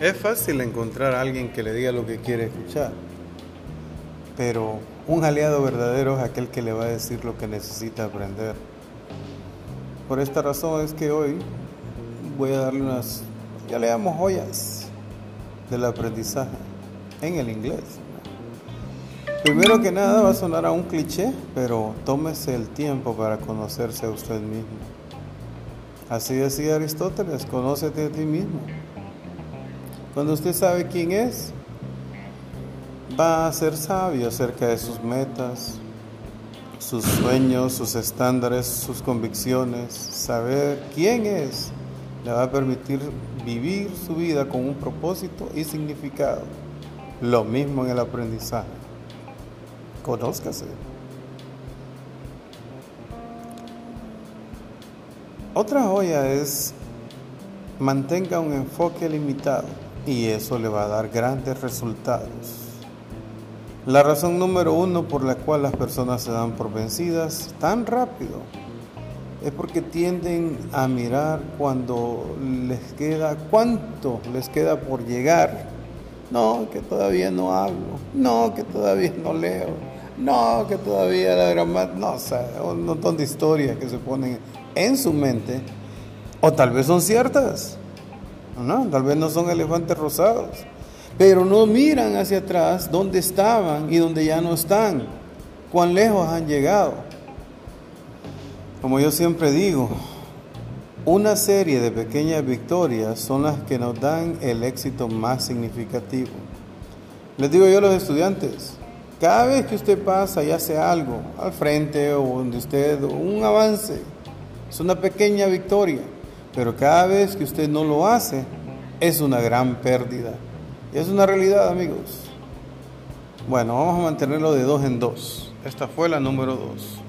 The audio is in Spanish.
Es fácil encontrar a alguien que le diga lo que quiere escuchar, pero un aliado verdadero es aquel que le va a decir lo que necesita aprender. Por esta razón es que hoy voy a darle unas, ya le llamo joyas del aprendizaje en el inglés. Primero que nada va a sonar a un cliché, pero tómese el tiempo para conocerse a usted mismo. Así decía Aristóteles, conócete a ti mismo. Cuando usted sabe quién es, va a ser sabio acerca de sus metas, sus sueños, sus estándares, sus convicciones. Saber quién es le va a permitir vivir su vida con un propósito y significado. Lo mismo en el aprendizaje. Conózcase. Otra joya es mantenga un enfoque limitado y eso le va a dar grandes resultados. La razón número uno por la cual las personas se dan por vencidas tan rápido es porque tienden a mirar cuando les queda, cuánto les queda por llegar. No, que todavía no hablo. No, que todavía no leo. No, que todavía la gramática. No, o sea, un montón de historias que se ponen en su mente. O tal vez son ciertas. ¿No? Tal vez no son elefantes rosados, pero no miran hacia atrás dónde estaban y dónde ya no están, cuán lejos han llegado. Como yo siempre digo, una serie de pequeñas victorias son las que nos dan el éxito más significativo. Les digo yo a los estudiantes, cada vez que usted pasa y hace algo al frente o donde usted, un avance, es una pequeña victoria. Pero cada vez que usted no lo hace, es una gran pérdida. Y es una realidad, amigos. Bueno, vamos a mantenerlo de dos en dos. Esta fue la número dos.